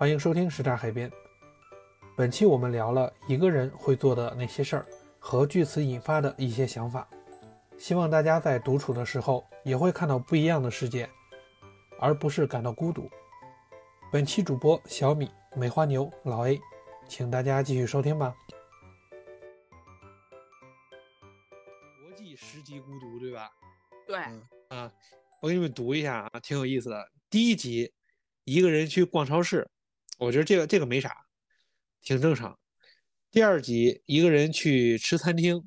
欢迎收听时差海边。本期我们聊了一个人会做的那些事儿和据此引发的一些想法，希望大家在独处的时候也会看到不一样的世界，而不是感到孤独。本期主播小米、梅花牛、老 A，请大家继续收听吧。国际十级孤独，对吧？对，啊，我给你们读一下啊，挺有意思的。第一集，一个人去逛超市，我觉得这个这个没啥，挺正常。第二集，一个人去吃餐厅，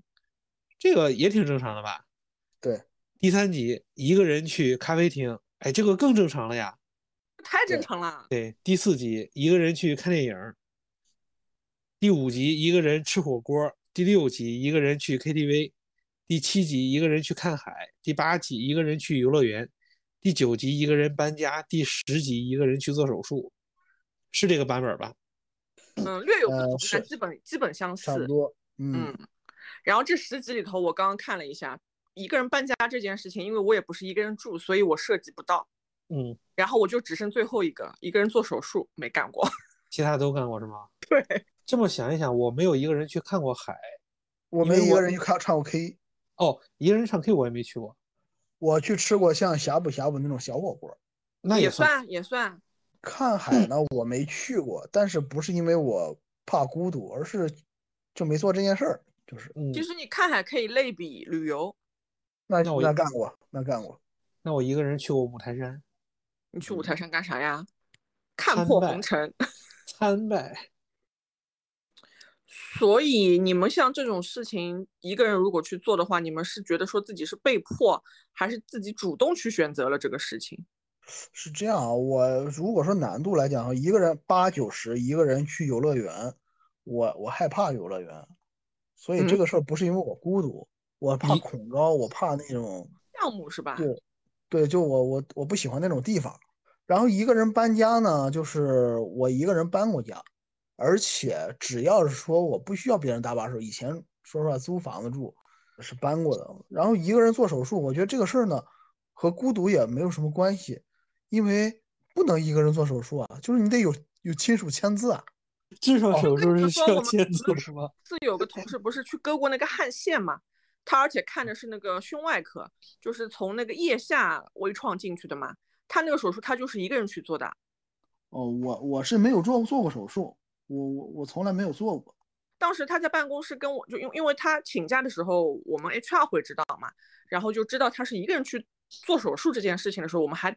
这个也挺正常的吧？对。第三集，一个人去咖啡厅，哎，这个更正常了呀。太正常了。对。第四集，一个人去看电影。第五集，一个人吃火锅。第六集，一个人去 KTV。第七集，一个人去看海。第八集，一个人去游乐园。第九集一个人搬家，第十集一个人去做手术，是这个版本吧？嗯，略有不同，但基本基本相似。差不多。嗯。然后这十集里头，我刚刚看了一下，一个人搬家这件事情，因为我也不是一个人住，所以我涉及不到。嗯。然后我就只剩最后一个，一个人做手术没干过，其他都干过是吗？对。这么想一想，我没有一个人去看过海，我没一个人去看唱过 K。哦，一个人唱 K 我也没去过。我去吃过像呷哺呷哺那种小火锅，那也算也算。看海呢，我没去过，但是不是因为我怕孤独，而是就没做这件事儿，就是。其实你看海可以类比旅游。那那干过，那干过。那我一个人去过五台山。你去五台山干啥呀？看破红尘。参拜。所以你们像这种事情，一个人如果去做的话，你们是觉得说自己是被迫，还是自己主动去选择了这个事情？是这样啊，我如果说难度来讲，一个人八九十，一个人去游乐园，我我害怕游乐园，所以这个事儿不是因为我孤独，我怕恐高，我怕那种项目是吧？对，对，就我我我不喜欢那种地方。然后一个人搬家呢，就是我一个人搬过家。而且只要是说我不需要别人搭把手，以前说实话租房子住是搬过的。然后一个人做手术，我觉得这个事儿呢和孤独也没有什么关系，因为不能一个人做手术啊，就是你得有有亲属签字啊。至少手术是需要签字是吗？是有个同事不是去割过那个汗腺嘛？他而且看的是那个胸外科，就是从那个腋下微创进去的嘛。他那个手术他就是一个人去做的。哦，我我是没有做做过手术。我我我从来没有做过。当时他在办公室跟我就因因为他请假的时候，我们 HR 会知道嘛，然后就知道他是一个人去做手术这件事情的时候，我们还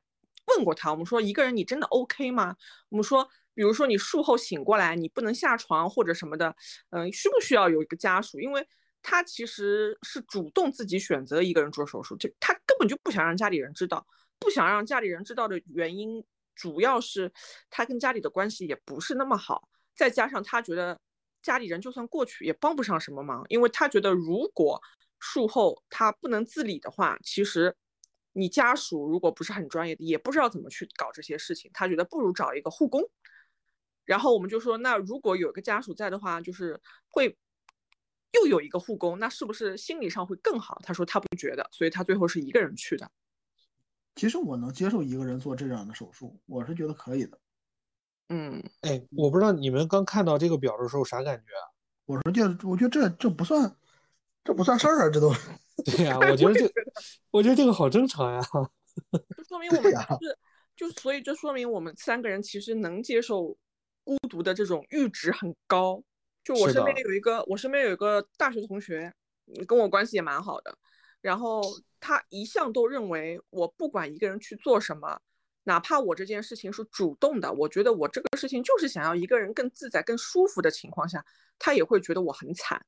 问过他，我们说一个人你真的 OK 吗？我们说，比如说你术后醒过来，你不能下床或者什么的，嗯，需不需要有一个家属？因为他其实是主动自己选择一个人做手术，就他根本就不想让家里人知道，不想让家里人知道的原因，主要是他跟家里的关系也不是那么好。再加上他觉得家里人就算过去也帮不上什么忙，因为他觉得如果术后他不能自理的话，其实你家属如果不是很专业的，也不知道怎么去搞这些事情。他觉得不如找一个护工。然后我们就说，那如果有个家属在的话，就是会又有一个护工，那是不是心理上会更好？他说他不觉得，所以他最后是一个人去的。其实我能接受一个人做这样的手术，我是觉得可以的。嗯，哎，我不知道你们刚看到这个表的时候啥感觉？我说这，我觉得这这不算，这不算事儿啊，这都。对呀，我觉得这，我觉得这个好正常呀。就 说明我们是，就所以这说明我们三个人其实能接受孤独的这种阈值很高。就我身边有一个，我身边有一个大学同学，跟我关系也蛮好的，然后他一向都认为我不管一个人去做什么。哪怕我这件事情是主动的，我觉得我这个事情就是想要一个人更自在、更舒服的情况下，他也会觉得我很惨，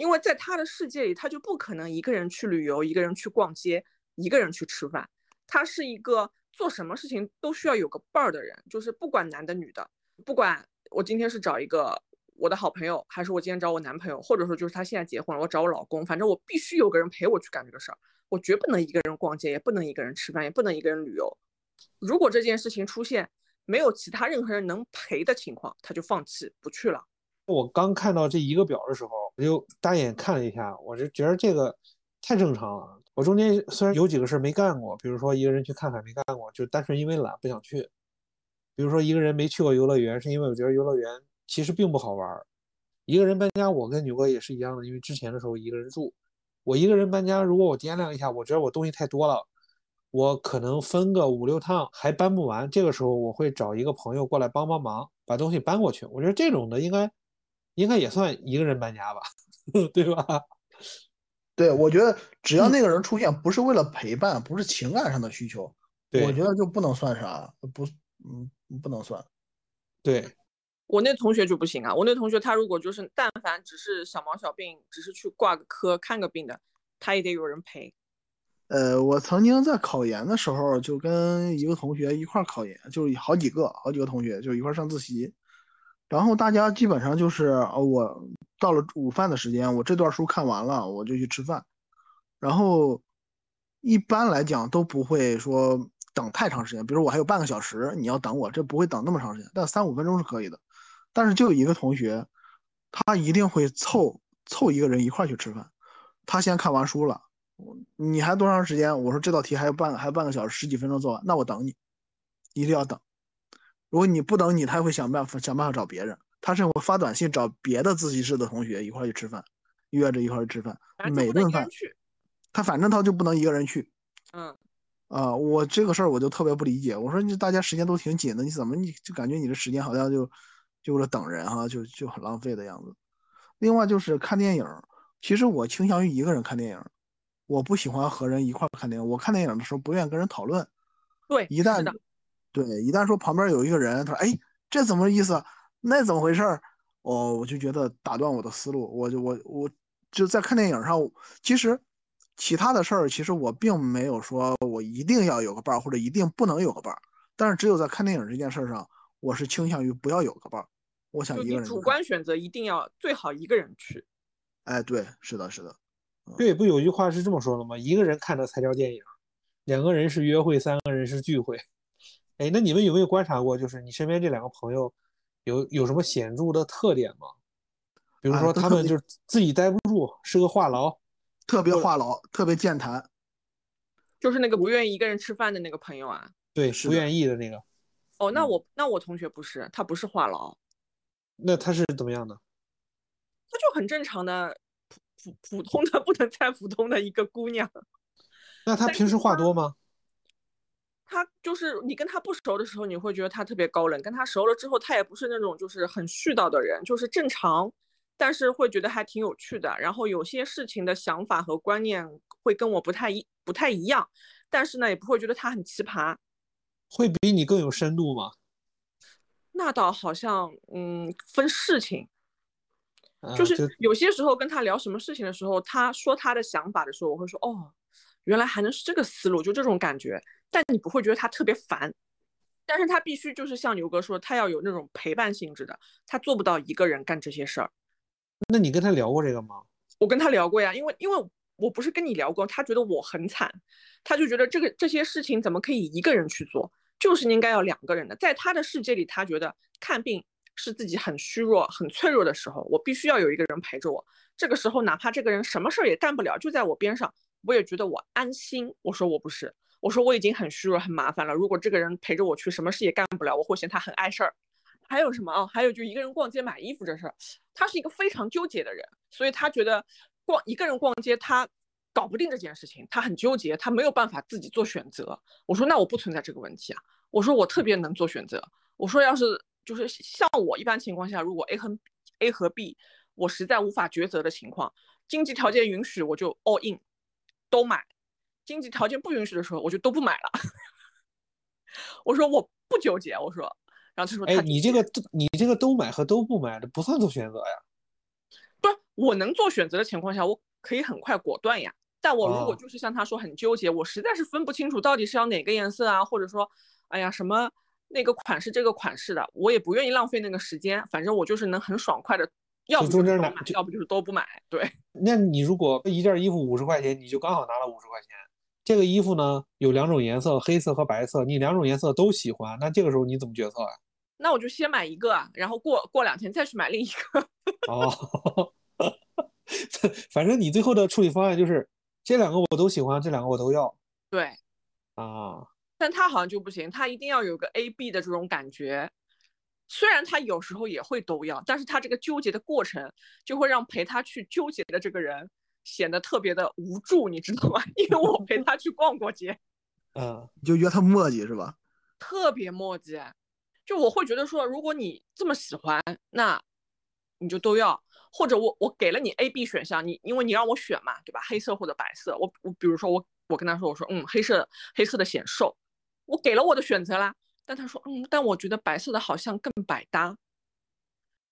因为在他的世界里，他就不可能一个人去旅游、一个人去逛街、一个人去吃饭。他是一个做什么事情都需要有个伴儿的人，就是不管男的女的，不管我今天是找一个我的好朋友，还是我今天找我男朋友，或者说就是他现在结婚了，我找我老公，反正我必须有个人陪我去干这个事儿。我绝不能一个人逛街，也不能一个人吃饭，也不能一个人旅游。如果这件事情出现没有其他任何人能陪的情况，他就放弃不去了。我刚看到这一个表的时候，我就大眼看了一下，我就觉得这个太正常了。我中间虽然有几个事没干过，比如说一个人去看海没干过，就单纯因为懒不想去。比如说一个人没去过游乐园，是因为我觉得游乐园其实并不好玩。一个人搬家，我跟牛哥也是一样的，因为之前的时候一个人住，我一个人搬家，如果我掂量一下，我觉得我东西太多了，我可能分个五六趟还搬不完。这个时候我会找一个朋友过来帮帮忙，把东西搬过去。我觉得这种的应该应该也算一个人搬家吧，对吧？对，我觉得只要那个人出现，不是为了陪伴，不是情感上的需求，我觉得就不能算啥，不，嗯，不能算。对，我那同学就不行啊，我那同学他如果就是但凡只是小毛小病，只是去挂个科看个病的，他也得有人陪。呃，我曾经在考研的时候，就跟一个同学一块考研，就是好几个好几个同学就一块上自习，然后大家基本上就是呃我。到了午饭的时间，我这段书看完了，我就去吃饭。然后一般来讲都不会说等太长时间，比如我还有半个小时，你要等我，这不会等那么长时间，但三五分钟是可以的。但是就有一个同学，他一定会凑凑一个人一块去吃饭。他先看完书了，你还多长时间？我说这道题还有半个还有半个小时，十几分钟做完，那我等你，一定要等。如果你不等你，他会想办法想办法找别人。他是会发短信找别的自习室的同学一块去吃饭，约着一块去吃饭，每顿饭，他反正他就不能一个人去。嗯，啊，我这个事儿我就特别不理解。我说你大家时间都挺紧的，你怎么你就感觉你的时间好像就就为了等人哈，就就很浪费的样子。另外就是看电影，其实我倾向于一个人看电影，我不喜欢和人一块看电影。我看电影的时候不愿意跟人讨论。对，一旦对一旦说旁边有一个人，他说哎这怎么意思？那怎么回事儿？哦，我就觉得打断我的思路，我就我我就在看电影上，其实其他的事儿，其实我并没有说我一定要有个伴儿，或者一定不能有个伴儿。但是只有在看电影这件事上，我是倾向于不要有个伴儿。我想一个人。主观选择一定要最好一个人去。哎，对，是的，是的。对，不有句话是这么说的吗？一个人看的才叫电影，两个人是约会，三个人是聚会。哎，那你们有没有观察过，就是你身边这两个朋友？有有什么显著的特点吗？比如说他们就是自己待不住，是个话痨，特别话痨，特别健谈，就是那个不愿意一个人吃饭的那个朋友啊。对，不愿意的那个。哦，那我那我同学不是，他不是话痨。那他是怎么样的？他就很正常的普普普通的不能再普通的一个姑娘。那他平时话多吗？他就是你跟他不熟的时候，你会觉得他特别高冷；跟他熟了之后，他也不是那种就是很絮叨的人，就是正常，但是会觉得还挺有趣的。然后有些事情的想法和观念会跟我不太一不太一样，但是呢，也不会觉得他很奇葩。会比你更有深度吗？那倒好像，嗯，分事情，就是有些时候跟他聊什么事情的时候，他说他的想法的时候，我会说哦。原来还能是这个思路，就这种感觉，但你不会觉得他特别烦，但是他必须就是像牛哥说，他要有那种陪伴性质的，他做不到一个人干这些事儿。那你跟他聊过这个吗？我跟他聊过呀，因为因为我不是跟你聊过，他觉得我很惨，他就觉得这个这些事情怎么可以一个人去做，就是应该要两个人的，在他的世界里，他觉得看病是自己很虚弱、很脆弱的时候，我必须要有一个人陪着我，这个时候哪怕这个人什么事儿也干不了，就在我边上。我也觉得我安心。我说我不是，我说我已经很虚弱、很麻烦了。如果这个人陪着我去，什么事也干不了，我会嫌他很碍事儿。还有什么啊？还有就一个人逛街买衣服这事儿，他是一个非常纠结的人，所以他觉得逛一个人逛街他搞不定这件事情，他很纠结，他没有办法自己做选择。我说那我不存在这个问题啊。我说我特别能做选择。我说要是就是像我一般情况下，如果 A 和 A 和 B 我实在无法抉择的情况，经济条件允许，我就 all in。都买，经济条件不允许的时候，我就都不买了。我说我不纠结，我说，然后他说，哎，你这个你这个都买和都不买的不算做选择呀？不是，我能做选择的情况下，我可以很快果断呀。但我如果就是像他说很纠结，我实在是分不清楚到底是要哪个颜色啊，或者说，哎呀什么那个款式这个款式的，我也不愿意浪费那个时间。反正我就是能很爽快的。要不中间买，要不就是都不买。对，那你如果一件衣服五十块钱，你就刚好拿了五十块钱。这个衣服呢有两种颜色，黑色和白色，你两种颜色都喜欢，那这个时候你怎么决策啊？那我就先买一个，然后过过两天再去买另一个。哦，反正你最后的处理方案就是这两个我都喜欢，这两个我都要。对，啊，但他好像就不行，他一定要有个 A B 的这种感觉。虽然他有时候也会都要，但是他这个纠结的过程就会让陪他去纠结的这个人显得特别的无助，你知道吗？因为我陪他去逛过街，嗯，就觉得他磨叽是吧？特别磨叽。就我会觉得说，如果你这么喜欢，那你就都要，或者我我给了你 A B 选项，你因为你让我选嘛，对吧？黑色或者白色，我我比如说我我跟他说，我说嗯，黑色黑色的显瘦。我给了我的选择啦，但他说，嗯，但我觉得白色的好像更百搭。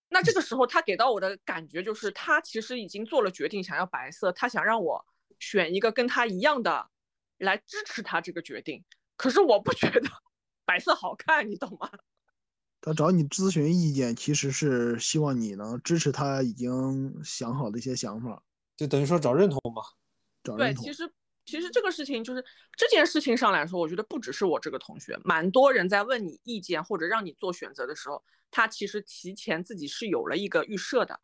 那这个时候他给到我的感觉就是，他其实已经做了决定，想要白色，他想让我选一个跟他一样的来支持他这个决定。可是我不觉得白色好看，你懂吗？他找你咨询意见，其实是希望你能支持他已经想好的一些想法，就等于说找认同嘛。找认同。对，其实。其实这个事情就是这件事情上来说，我觉得不只是我这个同学，蛮多人在问你意见或者让你做选择的时候，他其实提前自己是有了一个预设的。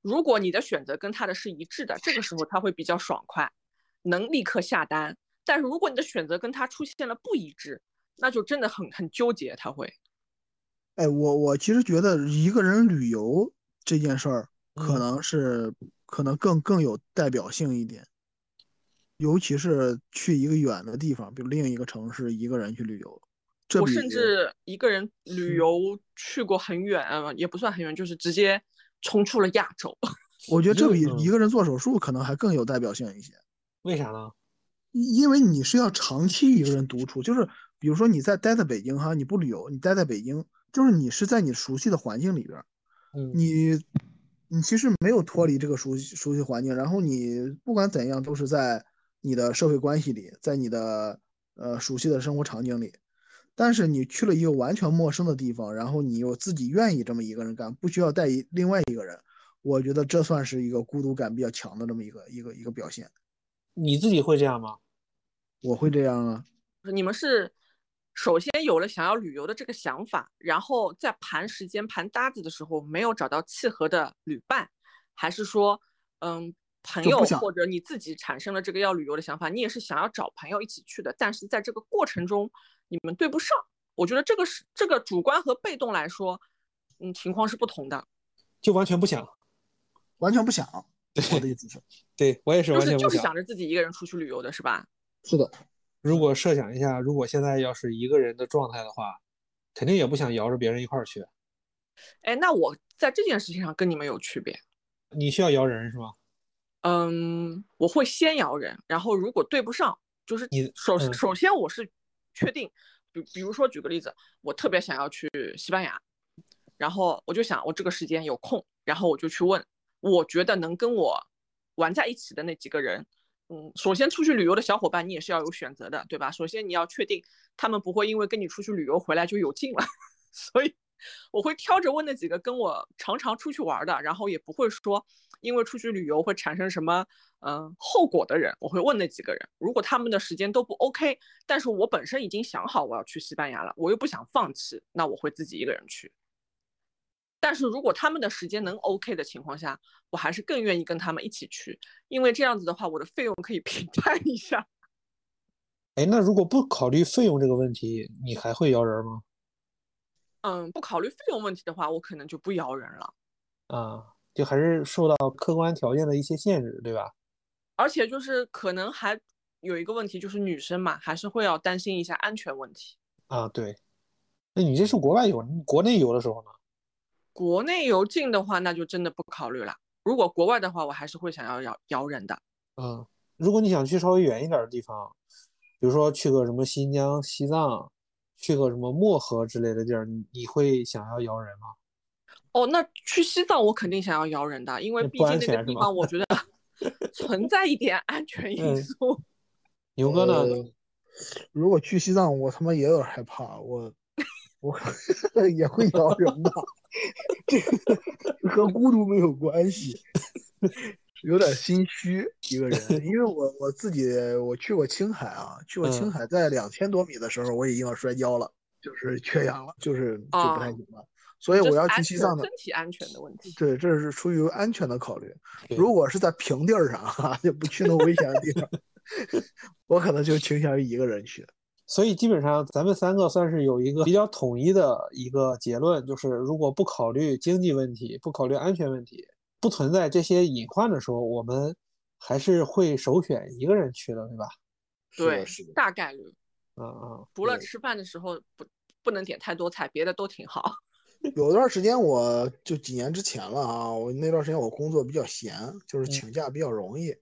如果你的选择跟他的是一致的，这个时候他会比较爽快，能立刻下单。但是如果你的选择跟他出现了不一致，那就真的很很纠结。他会，哎，我我其实觉得一个人旅游这件事儿，可能是可能更更有代表性一点。尤其是去一个远的地方，比如另一个城市，一个人去旅游。我甚至一个人旅游去过很远，也不算很远，就是直接冲出了亚洲。我觉得这比一个人做手术可能还更有代表性一些。为啥呢？因为你是要长期一个人独处，就是比如说你在待在北京哈，你不旅游，你待在北京，就是你是在你熟悉的环境里边，嗯，你你其实没有脱离这个熟悉熟悉环境，然后你不管怎样都是在。你的社会关系里，在你的呃熟悉的生活场景里，但是你去了一个完全陌生的地方，然后你又自己愿意这么一个人干，不需要带一另外一个人，我觉得这算是一个孤独感比较强的这么一个一个一个表现。你自己会这样吗？我会这样啊。你们是首先有了想要旅游的这个想法，然后在盘时间盘搭子的时候没有找到契合的旅伴，还是说嗯？朋友或者你自己产生了这个要旅游的想法，你也是想要找朋友一起去的，但是在这个过程中你们对不上。我觉得这个是这个主观和被动来说，嗯，情况是不同的。就完全不想，完全不想。我的意思是，对我也是完全不想，就是想着自己一个人出去旅游的是吧？是的。如果设想一下，如果现在要是一个人的状态的话，肯定也不想摇着别人一块儿去。哎，那我在这件事情上跟你们有区别。你需要摇人是吗？嗯，我会先摇人，然后如果对不上，就是你首首先我是确定，比比如说举个例子，我特别想要去西班牙，然后我就想我这个时间有空，然后我就去问，我觉得能跟我玩在一起的那几个人，嗯，首先出去旅游的小伙伴你也是要有选择的，对吧？首先你要确定他们不会因为跟你出去旅游回来就有劲了，所以我会挑着问那几个跟我常常出去玩的，然后也不会说。因为出去旅游会产生什么嗯后果的人，我会问那几个人。如果他们的时间都不 OK，但是我本身已经想好我要去西班牙了，我又不想放弃，那我会自己一个人去。但是如果他们的时间能 OK 的情况下，我还是更愿意跟他们一起去，因为这样子的话，我的费用可以 平摊一下。哎，那如果不考虑费用这个问题，你还会摇人吗？嗯，不考虑费用问题的话，我可能就不摇人了。啊。就还是受到客观条件的一些限制，对吧？而且就是可能还有一个问题，就是女生嘛，还是会要担心一下安全问题啊。对，那你这是国外游，国内游的时候呢？国内游近的话，那就真的不考虑了。如果国外的话，我还是会想要摇摇人的。嗯，如果你想去稍微远一点的地方，比如说去个什么新疆、西藏，去个什么漠河之类的地儿，你你会想要摇人吗？哦，那去西藏我肯定想要摇人的，因为毕竟那个地方我觉得 存在一点安全因素。牛哥呢？如果去西藏，我他妈也有点害怕，我我 也会摇人的，这个和孤独没有关系，有点心虚一个人，因为我我自己我去过青海啊，去过青海，在两千多米的时候我已经要摔跤了，就是缺氧了，就是就不太行了。所以我要去西藏的身体安全的问题。对，这是出于安全的考虑。如果是在平地儿上哈，就不去那危险的地方，我可能就倾向于一个人去。所以基本上咱们三个算是有一个比较统一的一个结论，就是如果不考虑经济问题，不考虑安全问题，不存在这些隐患的时候，我们还是会首选一个人去的，对吧？对，是的，大概率。嗯嗯，除了吃饭的时候不不能点太多菜，别的都挺好。有段时间我就几年之前了啊，我那段时间我工作比较闲，就是请假比较容易，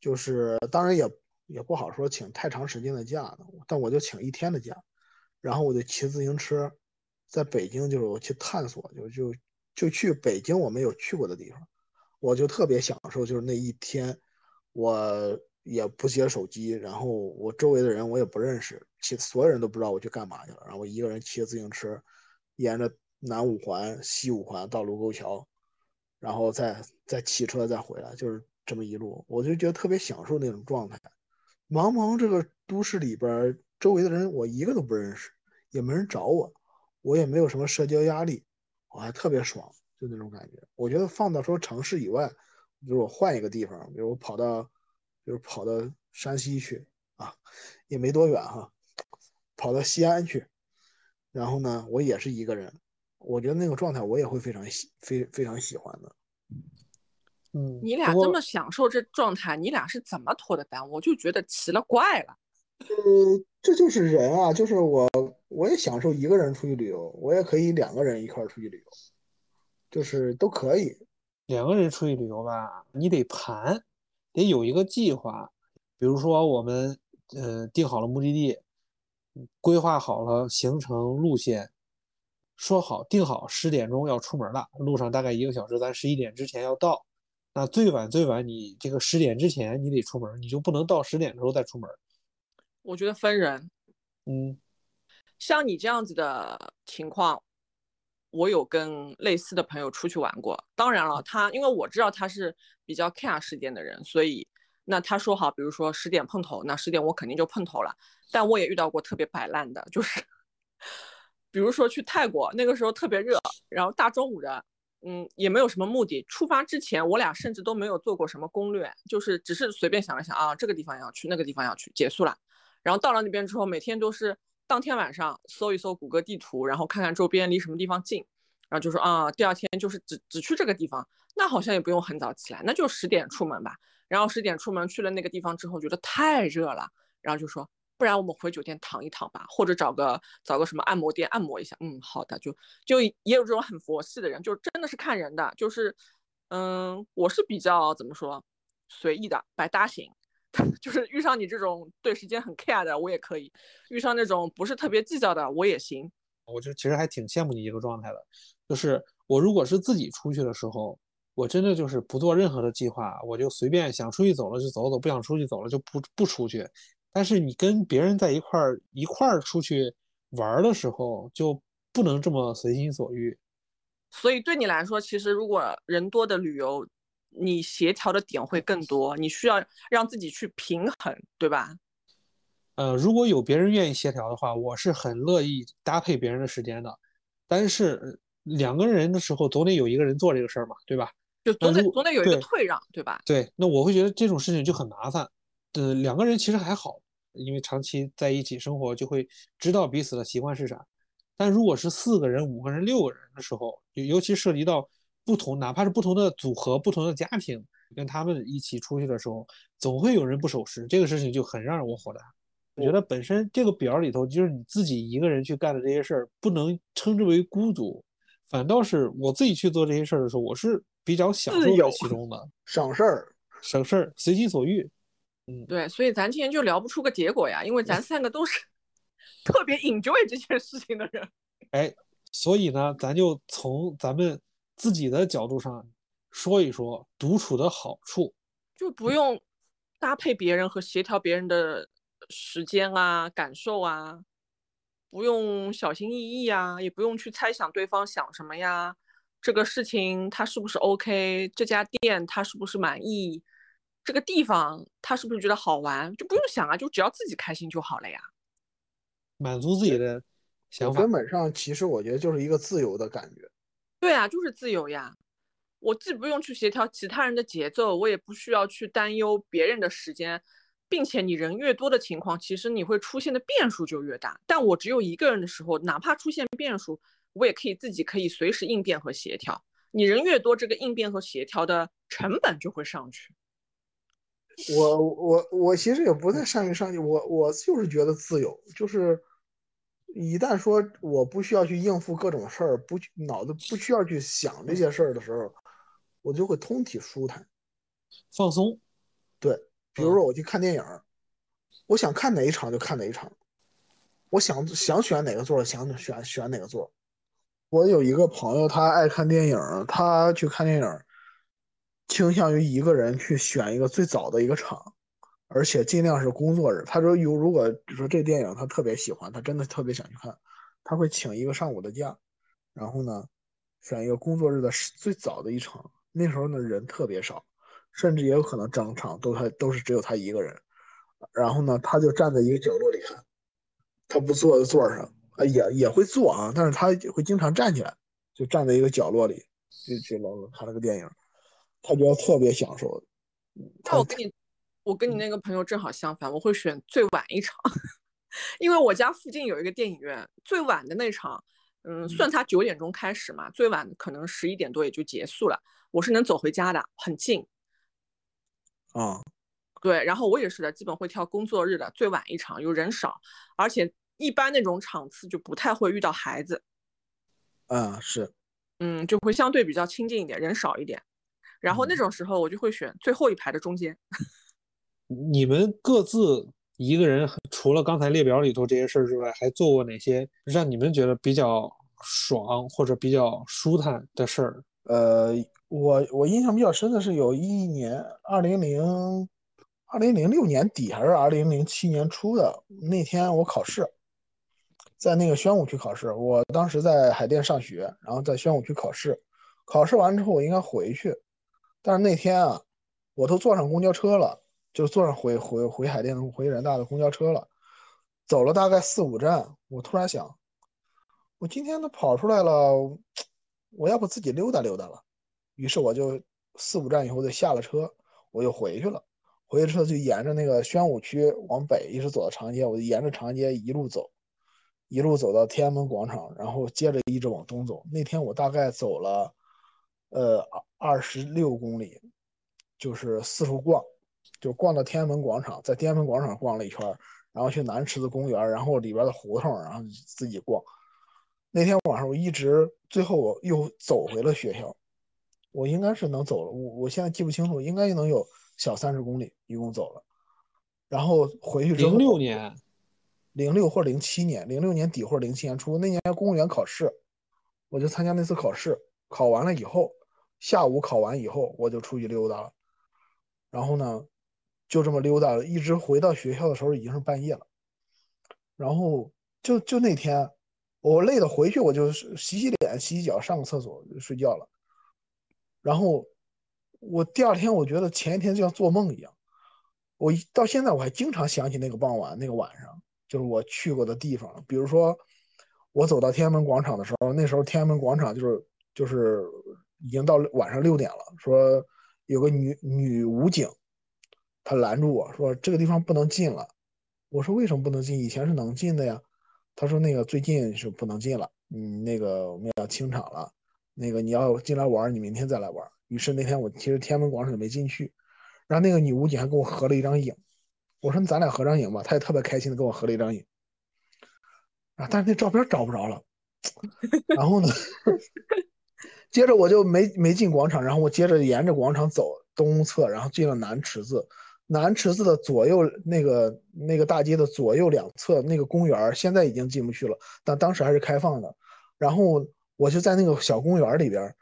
就是当然也也不好说请太长时间的假的，但我就请一天的假，然后我就骑自行车，在北京就是我去探索，就就就去北京我没有去过的地方，我就特别享受，就是那一天我也不接手机，然后我周围的人我也不认识，其所有人都不知道我去干嘛去了，然后我一个人骑着自行车，沿着。南五环、西五环到卢沟桥，然后再再骑车再回来，就是这么一路，我就觉得特别享受那种状态。茫茫这个都市里边，周围的人我一个都不认识，也没人找我，我也没有什么社交压力，我还特别爽，就那种感觉。我觉得放到说城市以外，比如我换一个地方，比如我跑到，比如跑到山西去啊，也没多远哈，跑到西安去，然后呢，我也是一个人。我觉得那个状态我也会非常喜非非常喜欢的。嗯，你俩这么享受这状态，你俩是怎么脱的单？我就觉得奇了怪了。呃，这就是人啊，就是我我也享受一个人出去旅游，我也可以两个人一块儿出去旅游，就是都可以。两个人出去旅游吧，你得盘，得有一个计划。比如说我们呃定好了目的地，规划好了行程路线。说好定好十点钟要出门了，路上大概一个小时，咱十一点之前要到。那最晚最晚你这个十点之前你得出门，你就不能到十点的时候再出门。我觉得分人，嗯，像你这样子的情况，我有跟类似的朋友出去玩过。当然了，他因为我知道他是比较 care 时间的人，所以那他说好，比如说十点碰头，那十点我肯定就碰头了。但我也遇到过特别摆烂的，就是。比如说去泰国，那个时候特别热，然后大中午的，嗯，也没有什么目的。出发之前，我俩甚至都没有做过什么攻略，就是只是随便想了想啊，这个地方要去，那个地方要去，结束了。然后到了那边之后，每天都是当天晚上搜一搜谷歌地图，然后看看周边离什么地方近，然后就说啊，第二天就是只只去这个地方，那好像也不用很早起来，那就十点出门吧。然后十点出门去了那个地方之后，觉得太热了，然后就说。不然我们回酒店躺一躺吧，或者找个找个什么按摩店按摩一下。嗯，好的，就就也有这种很佛系的人，就真的是看人的，就是，嗯，我是比较怎么说，随意的，百搭型，就是遇上你这种对时间很 care 的，我也可以；遇上那种不是特别计较的，我也行。我就其实还挺羡慕你这个状态的，就是我如果是自己出去的时候，我真的就是不做任何的计划，我就随便想出去走了就走走，不想出去走了就不不出去。但是你跟别人在一块儿一块儿出去玩的时候，就不能这么随心所欲。所以对你来说，其实如果人多的旅游，你协调的点会更多，你需要让自己去平衡，对吧？呃，如果有别人愿意协调的话，我是很乐意搭配别人的时间的。但是两个人的时候，总得有一个人做这个事儿嘛，对吧？就总得总得有一个退让，对吧？对，那我会觉得这种事情就很麻烦。呃，两个人其实还好。因为长期在一起生活，就会知道彼此的习惯是啥。但如果是四个人、五个人、六个人的时候，尤其涉及到不同，哪怕是不同的组合、不同的家庭，跟他们一起出去的时候，总会有人不守时，这个事情就很让我火大。我觉得本身这个表里头，就是你自己一个人去干的这些事儿，不能称之为孤独，反倒是我自己去做这些事儿的时候，我是比较享受在其中的，省事儿、省事儿、随心所欲。嗯，对，所以咱今天就聊不出个结果呀，因为咱三个都是 特别 enjoy 这件事情的人。哎，所以呢，咱就从咱们自己的角度上说一说独处的好处，就不用搭配别人和协调别人的时间啊、感受啊，不用小心翼翼啊，也不用去猜想对方想什么呀，这个事情他是不是 OK，这家店他是不是满意。这个地方他是不是觉得好玩？就不用想啊，就只要自己开心就好了呀。满足自己的想法，根本上其实我觉得就是一个自由的感觉。对啊，就是自由呀。我既不用去协调其他人的节奏，我也不需要去担忧别人的时间。并且你人越多的情况，其实你会出现的变数就越大。但我只有一个人的时候，哪怕出现变数，我也可以自己可以随时应变和协调。你人越多，这个应变和协调的成本就会上去。我我我其实也不太善于上去，我我就是觉得自由，就是一旦说我不需要去应付各种事儿，不脑子不需要去想这些事儿的时候，我就会通体舒坦、放松。对，比如说我去看电影，我想看哪一场就看哪一场，我想想选哪个座想选选哪个座。我有一个朋友，他爱看电影，他去看电影。倾向于一个人去选一个最早的一个场，而且尽量是工作日。他说有如果比如说这电影他特别喜欢，他真的特别想去看，他会请一个上午的假，然后呢选一个工作日的最早的一场。那时候呢人特别少，甚至也有可能整场都他都是只有他一个人。然后呢他就站在一个角落里看，他不坐在座上，啊也也会坐啊，但是他会经常站起来，就站在一个角落里就去老看那个电影。他觉得特别享受。那我跟你，我跟你那个朋友正好相反，我会选最晚一场，因为我家附近有一个电影院，最晚的那场，嗯，算它九点钟开始嘛，最晚可能十一点多也就结束了，我是能走回家的，很近。啊，对，然后我也是的，基本会挑工作日的最晚一场，有人少，而且一般那种场次就不太会遇到孩子。啊，是，嗯，就会相对比较亲近一点，人少一点。然后那种时候，我就会选最后一排的中间。你们各自一个人，除了刚才列表里头这些事儿之外，还做过哪些让你们觉得比较爽或者比较舒坦的事儿？呃，我我印象比较深的是有一年，二零零二零零六年底还是二零零七年初的那天，我考试，在那个宣武区考试。我当时在海淀上学，然后在宣武区考试。考试完之后，我应该回去。但是那天啊，我都坐上公交车了，就坐上回回回海淀回人大的公交车了，走了大概四五站，我突然想，我今天都跑出来了，我要不自己溜达溜达了？于是我就四五站以后就下了车，我又回去了。回去之后就沿着那个宣武区往北一直走到长街，我就沿着长街一路走，一路走到天安门广场，然后接着一直往东走。那天我大概走了。呃，二十六公里，就是四处逛，就逛到天安门广场，在天安门广场逛了一圈，然后去南池子公园，然后里边的胡同，然后自己逛。那天晚上我一直，最后我又走回了学校，我应该是能走了，我我现在记不清楚，应该能有小三十公里，一共走了。然后回去之后，零六年，零六或零七年，零六年底或零七年初，那年公务员考试，我就参加那次考试。考完了以后，下午考完以后，我就出去溜达了。然后呢，就这么溜达了，一直回到学校的时候已经是半夜了。然后就就那天，我累的回去，我就洗洗脸、洗洗脚、上个厕所就睡觉了。然后我第二天，我觉得前一天就像做梦一样。我到现在我还经常想起那个傍晚、那个晚上，就是我去过的地方。比如说，我走到天安门广场的时候，那时候天安门广场就是。就是已经到晚上六点了，说有个女女武警，她拦住我说这个地方不能进了。我说为什么不能进？以前是能进的呀。他说那个最近是不能进了，嗯，那个我们要清场了，那个你要进来玩，你明天再来玩。于是那天我其实天安门广场没进去，然后那个女武警还跟我合了一张影。我说咱俩合张影吧，她也特别开心的跟我合了一张影。啊，但是那照片找不着了。然后呢？接着我就没没进广场，然后我接着沿着广场走东侧，然后进了南池子。南池子的左右那个那个大街的左右两侧那个公园，现在已经进不去了，但当时还是开放的。然后我就在那个小公园里边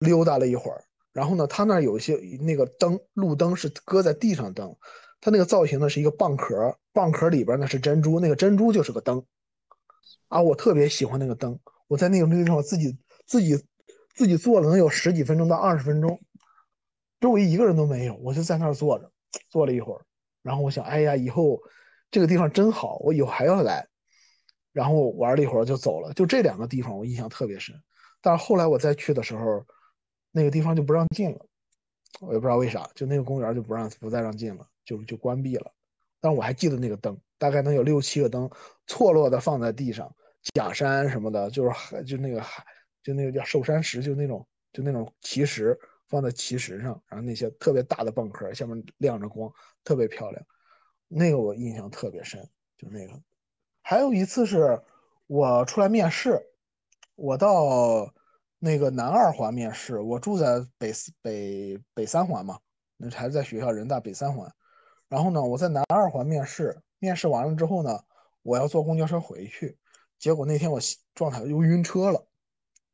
溜达了一会儿。然后呢，他那有些那个灯，路灯是搁在地上灯，它那个造型呢是一个蚌壳，蚌壳里边呢是珍珠，那个珍珠就是个灯。啊，我特别喜欢那个灯，我在那个那个地方自己自己。自己坐了能有十几分钟到二十分钟，周围一个人都没有，我就在那儿坐着，坐了一会儿，然后我想，哎呀，以后这个地方真好，我以后还要来。然后玩了一会儿就走了，就这两个地方我印象特别深。但是后来我再去的时候，那个地方就不让进了，我也不知道为啥，就那个公园就不让不再让进了。就就关闭了。但我还记得那个灯，大概能有六七个灯错落的放在地上，假山什么的，就是就那个海，就那个叫寿山石，就那种就那种奇石放在奇石上，然后那些特别大的蚌壳下面亮着光，特别漂亮。那个我印象特别深，就那个。还有一次是我出来面试，我到那个南二环面试，我住在北北北三环嘛，那还是在学校人大北三环。然后呢，我在南二环面试，面试完了之后呢，我要坐公交车回去，结果那天我状态又晕车了，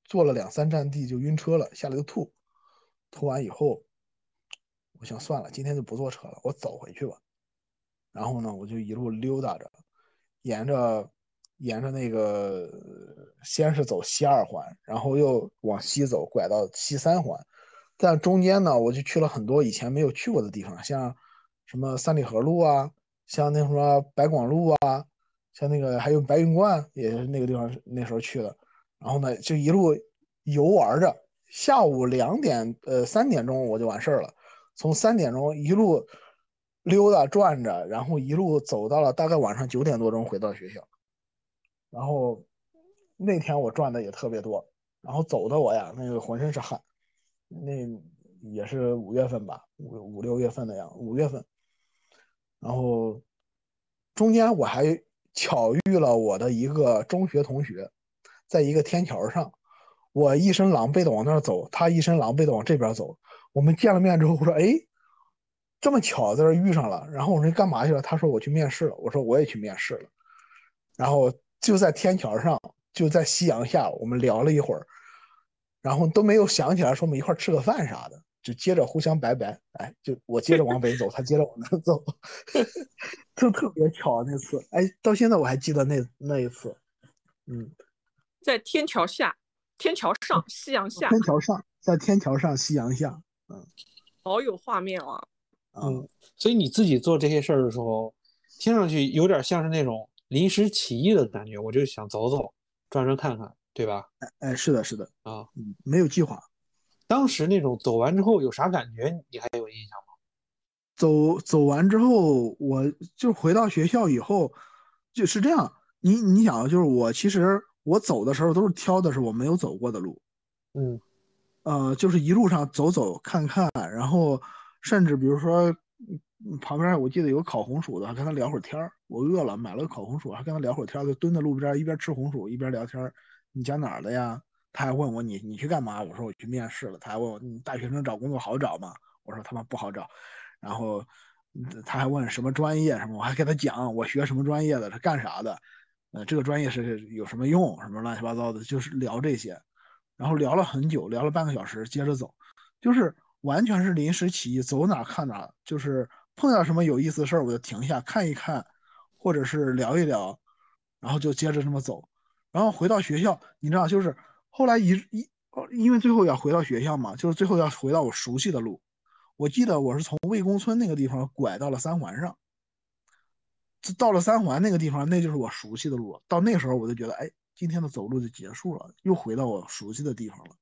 坐了两三站地就晕车了，下来就吐，吐完以后，我想算了，今天就不坐车了，我走回去吧。然后呢，我就一路溜达着，沿着沿着那个，先是走西二环，然后又往西走，拐到西三环，但中间呢，我就去了很多以前没有去过的地方，像。什么三里河路啊，像那什么白广路啊，像那个还有白云观，也是那个地方那时候去的。然后呢，就一路游玩着，下午两点呃三点钟我就完事儿了。从三点钟一路溜达转着，然后一路走到了大概晚上九点多钟回到学校。然后那天我转的也特别多，然后走的我呀那个浑身是汗。那也是五月份吧，五五六月份的样子，五月份。然后中间我还巧遇了我的一个中学同学，在一个天桥上，我一身狼狈的往那儿走，他一身狼狈的往这边走。我们见了面之后，我说：“哎，这么巧在这遇上了。”然后我说：“干嘛去了？”他说：“我去面试了。”我说：“我也去面试了。”然后就在天桥上，就在夕阳下，我们聊了一会儿，然后都没有想起来说我们一块吃个饭啥的。就接着互相拜拜，哎，就我接着往北走，他接着往南走，就特别巧那次，哎，到现在我还记得那那一次，嗯，在天桥下，天桥上，夕阳下，天桥上，在天桥上，夕阳下，嗯，好有画面啊，嗯，所以你自己做这些事儿的时候，听上去有点像是那种临时起意的感觉，我就想走走，转转看看，对吧？哎哎，是的，是的，啊，嗯，没有计划。当时那种走完之后有啥感觉？你还有印象吗？走走完之后，我就回到学校以后，就是这样。你你想，就是我其实我走的时候都是挑的是我没有走过的路，嗯，呃，就是一路上走走看看，然后甚至比如说旁边我记得有烤红薯的，还跟他聊会儿天儿。我饿了，买了个烤红薯，还跟他聊会儿天儿，就蹲在路边一边吃红薯一边聊天。你家哪儿的呀？他还问我你你去干嘛？我说我去面试了。他还问我你大学生找工作好找吗？我说他妈不好找。然后他还问什么专业什么，我还给他讲我学什么专业的，他干啥的，呃，这个专业是有什么用，什么乱七八糟的，就是聊这些。然后聊了很久，聊了半个小时，接着走，就是完全是临时起意，走哪看哪，就是碰到什么有意思的事儿我就停下看一看，或者是聊一聊，然后就接着这么走。然后回到学校，你知道就是。后来一一因为最后要回到学校嘛，就是最后要回到我熟悉的路。我记得我是从魏公村那个地方拐到了三环上，到了三环那个地方，那就是我熟悉的路。到那时候我就觉得，哎，今天的走路就结束了，又回到我熟悉的地方了，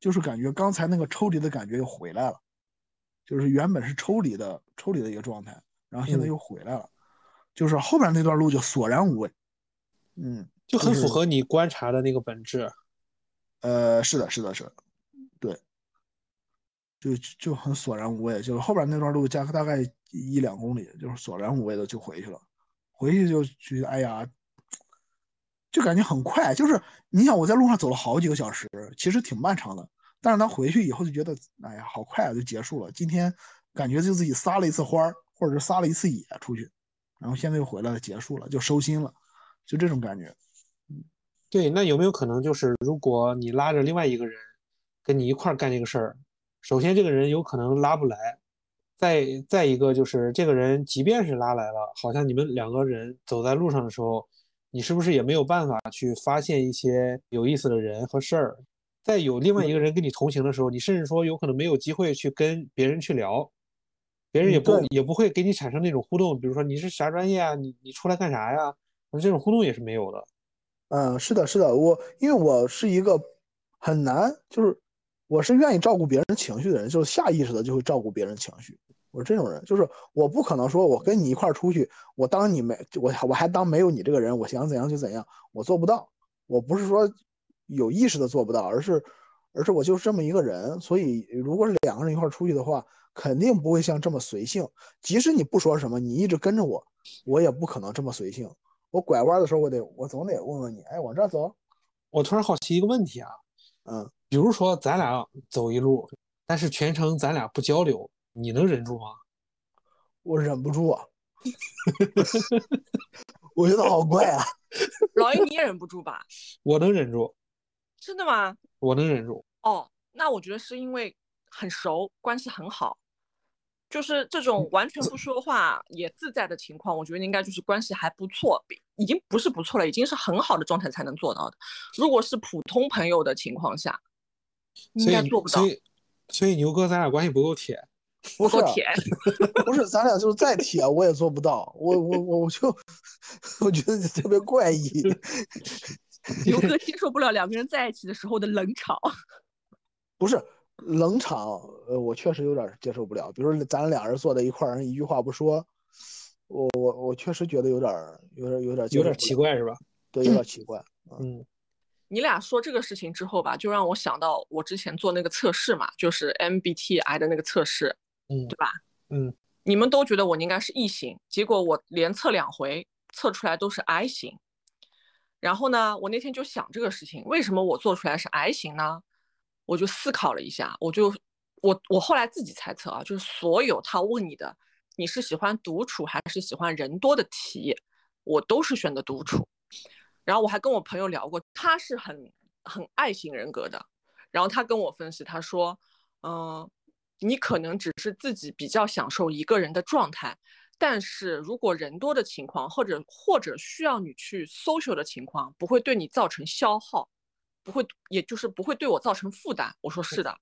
就是感觉刚才那个抽离的感觉又回来了，就是原本是抽离的抽离的一个状态，然后现在又回来了，就是后边那段路就索然无味，嗯，就很符合你观察的那个本质。呃，是的，是的，是的，对，就就很索然无味，就是后边那段路加大概一两公里，就是索然无味的就回去了，回去就觉得哎呀，就感觉很快，就是你想我在路上走了好几个小时，其实挺漫长的，但是他回去以后就觉得哎呀，好快啊，就结束了。今天感觉就自己撒了一次欢儿，或者是撒了一次野出去，然后现在又回来了，结束了，就收心了，就这种感觉。对，那有没有可能就是，如果你拉着另外一个人跟你一块儿干这个事儿，首先这个人有可能拉不来，再再一个就是这个人即便是拉来了，好像你们两个人走在路上的时候，你是不是也没有办法去发现一些有意思的人和事儿？在有另外一个人跟你同行的时候，你甚至说有可能没有机会去跟别人去聊，别人也不也不会给你产生那种互动，比如说你是啥专业啊？你你出来干啥呀？这种互动也是没有的。嗯，是的，是的，我因为我是一个很难，就是我是愿意照顾别人情绪的人，就是下意识的就会照顾别人情绪。我是这种人，就是我不可能说我跟你一块儿出去，我当你没我我还当没有你这个人，我想怎样就怎样，我做不到。我不是说有意识的做不到，而是而是我就是这么一个人。所以如果是两个人一块儿出去的话，肯定不会像这么随性。即使你不说什么，你一直跟着我，我也不可能这么随性。我拐弯的时候，我得我总得问问你，哎，往这走。我突然好奇一个问题啊，嗯，比如说咱俩走一路，但是全程咱俩不交流，你能忍住吗？我忍不住啊，我觉得好怪啊。老爷，你也忍不住吧？我能忍住，真的吗？我能忍住。哦，那我觉得是因为很熟，关系很好，就是这种完全不说话也自在的情况，我觉得应该就是关系还不错，已经不是不错了，已经是很好的状态才能做到的。如果是普通朋友的情况下，应该做不到。所以，所以牛哥，咱俩关系不够铁。不够铁，不是，咱俩就是再铁，我也做不到。我我我我就我觉得特别怪异。牛哥 接受不了两个人在一起的时候的冷场。不是冷场，呃，我确实有点接受不了。比如说，咱俩人坐在一块儿，一句话不说，我我我确实觉得有点有点有点有点奇怪，是吧？对，有点奇怪。嗯。你俩说这个事情之后吧，就让我想到我之前做那个测试嘛，就是 MBTI 的那个测试。嗯，对吧？嗯，你们都觉得我应该是 E 型，结果我连测两回，测出来都是 I 型。然后呢，我那天就想这个事情，为什么我做出来是 I 型呢？我就思考了一下，我就我我后来自己猜测啊，就是所有他问你的，你是喜欢独处还是喜欢人多的题，我都是选择独处。然后我还跟我朋友聊过，他是很很爱型人格的，然后他跟我分析，他说，嗯。你可能只是自己比较享受一个人的状态，但是如果人多的情况，或者或者需要你去 social 的情况，不会对你造成消耗，不会，也就是不会对我造成负担。我说是的，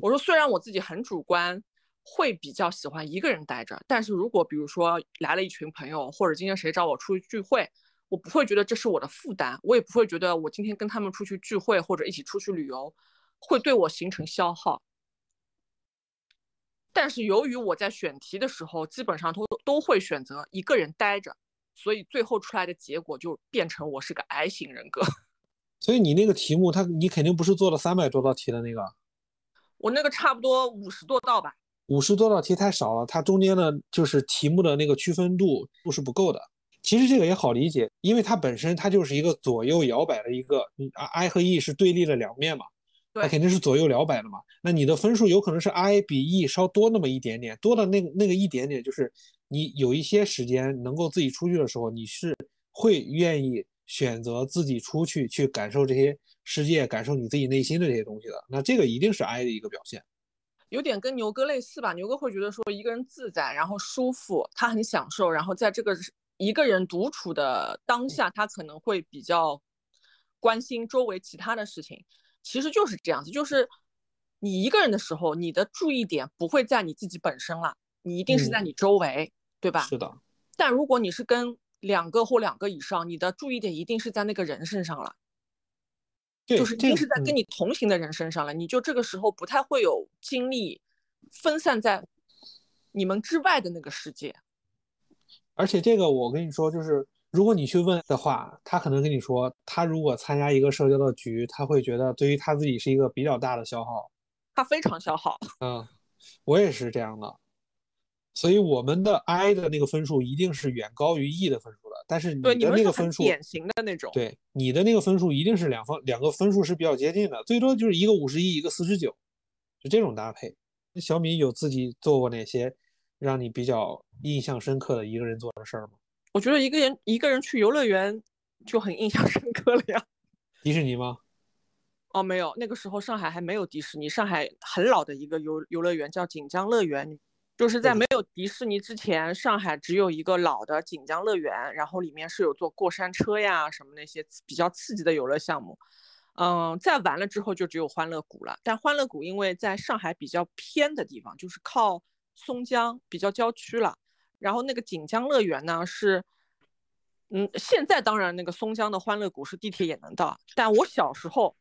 我说虽然我自己很主观，会比较喜欢一个人待着，但是如果比如说来了一群朋友，或者今天谁找我出去聚会，我不会觉得这是我的负担，我也不会觉得我今天跟他们出去聚会或者一起出去旅游，会对我形成消耗。但是由于我在选题的时候，基本上都都会选择一个人待着，所以最后出来的结果就变成我是个 I 型人格。所以你那个题目，他你肯定不是做了三百多道题的那个。我那个差不多五十多道吧。五十多道题太少了，它中间的就是题目的那个区分度度是不够的。其实这个也好理解，因为它本身它就是一个左右摇摆的一个，I 和 E 是对立的两面嘛。那肯定是左右摇摆的嘛。那你的分数有可能是 I 比 E 稍多那么一点点，多的那那个一点点，就是你有一些时间能够自己出去的时候，你是会愿意选择自己出去去感受这些世界，感受你自己内心的这些东西的。那这个一定是 I 的一个表现，有点跟牛哥类似吧？牛哥会觉得说一个人自在，然后舒服，他很享受，然后在这个一个人独处的当下，他可能会比较关心周围其他的事情。其实就是这样子，就是你一个人的时候，你的注意点不会在你自己本身了，你一定是在你周围，对吧？是的。但如果你是跟两个或两个以上，你的注意点一定是在那个人身上了，就是一定是在跟你同行的人身上了，你就这个时候不太会有精力分散在你们之外的那个世界。而且这个我跟你说，就是。如果你去问的话，他可能跟你说，他如果参加一个社交的局，他会觉得对于他自己是一个比较大的消耗，他非常消耗。嗯，我也是这样的，所以我们的 I 的那个分数一定是远高于 E 的分数的。但是你的那个分数，典型的那种，对你的那个分数一定是两方两个分数是比较接近的，最多就是一个五十一，一个四十九，就这种搭配。那小米有自己做过哪些让你比较印象深刻的一个人做的事儿吗？我觉得一个人一个人去游乐园就很印象深刻了呀。迪士尼吗？哦，没有，那个时候上海还没有迪士尼。上海很老的一个游游乐园叫锦江乐园，就是在没有迪士尼之前，上海只有一个老的锦江乐园，然后里面是有坐过山车呀什么那些比较刺激的游乐项目。嗯，再完了之后就只有欢乐谷了。但欢乐谷因为在上海比较偏的地方，就是靠松江比较郊区了。然后那个锦江乐园呢是，嗯，现在当然那个松江的欢乐谷是地铁也能到，但我小时候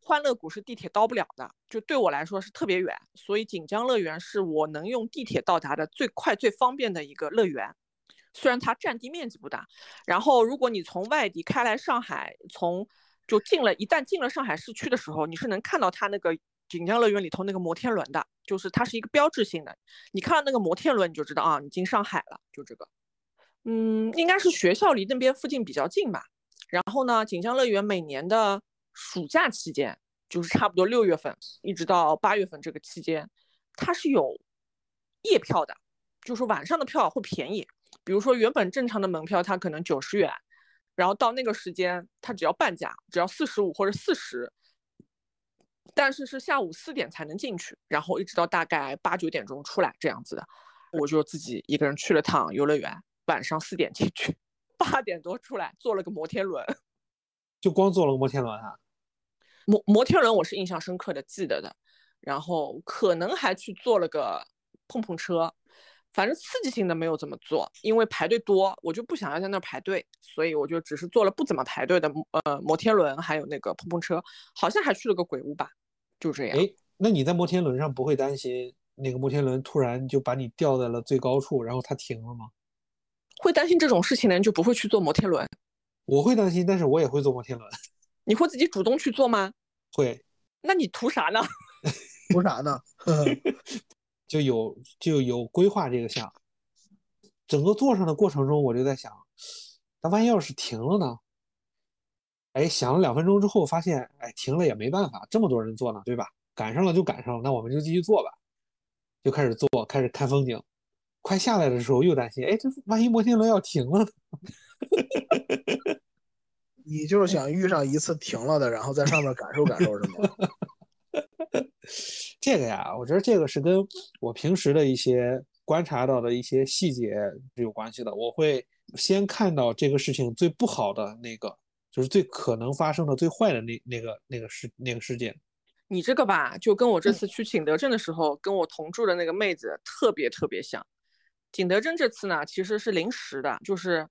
欢乐谷是地铁到不了的，就对我来说是特别远，所以锦江乐园是我能用地铁到达的最快最方便的一个乐园。虽然它占地面积不大，然后如果你从外地开来上海，从就进了，一旦进了上海市区的时候，你是能看到它那个锦江乐园里头那个摩天轮的，就是它是一个标志性的。你看到那个摩天轮，你就知道啊，你进上海了，就这个。嗯，应该是学校离那边附近比较近吧。然后呢，锦江乐园每年的暑假期间，就是差不多六月份一直到八月份这个期间，它是有夜票的，就是晚上的票会便宜。比如说原本正常的门票它可能九十元，然后到那个时间它只要半价，只要四十五或者四十，但是是下午四点才能进去，然后一直到大概八九点钟出来这样子的。我就自己一个人去了趟游乐园。晚上四点进去，八点多出来，坐了个摩天轮，就光坐了个摩天轮啊？摩摩天轮我是印象深刻的，记得的。然后可能还去坐了个碰碰车，反正刺激性的没有怎么坐，因为排队多，我就不想要在那儿排队，所以我就只是坐了不怎么排队的呃摩天轮，还有那个碰碰车，好像还去了个鬼屋吧，就这样。哎，那你在摩天轮上不会担心那个摩天轮突然就把你吊在了最高处，然后它停了吗？会担心这种事情的人就不会去坐摩天轮。我会担心，但是我也会坐摩天轮。你会自己主动去做吗？会。那你图啥呢？图啥呢？就有就有规划这个项。整个坐上的过程中，我就在想，那万一要是停了呢？哎，想了两分钟之后，发现哎停了也没办法，这么多人坐呢，对吧？赶上了就赶上了，那我们就继续坐吧。就开始坐，开始看风景。快下来的时候又担心，哎，这万一摩天轮要停了呢？你就是想遇上一次停了的，然后在上面感受感受，是吗？这个呀，我觉得这个是跟我平时的一些观察到的一些细节是有关系的。我会先看到这个事情最不好的那个，就是最可能发生的最坏的那那个那个事那个事件。你这个吧，就跟我这次去景德镇的时候，跟我同住的那个妹子特别特别像。景德镇这次呢，其实是临时的，就是，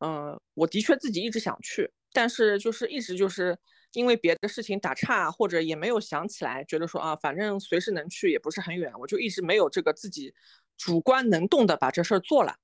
嗯，我的确自己一直想去，但是就是一直就是因为别的事情打岔，或者也没有想起来，觉得说啊，反正随时能去，也不是很远，我就一直没有这个自己主观能动的把这事儿做了。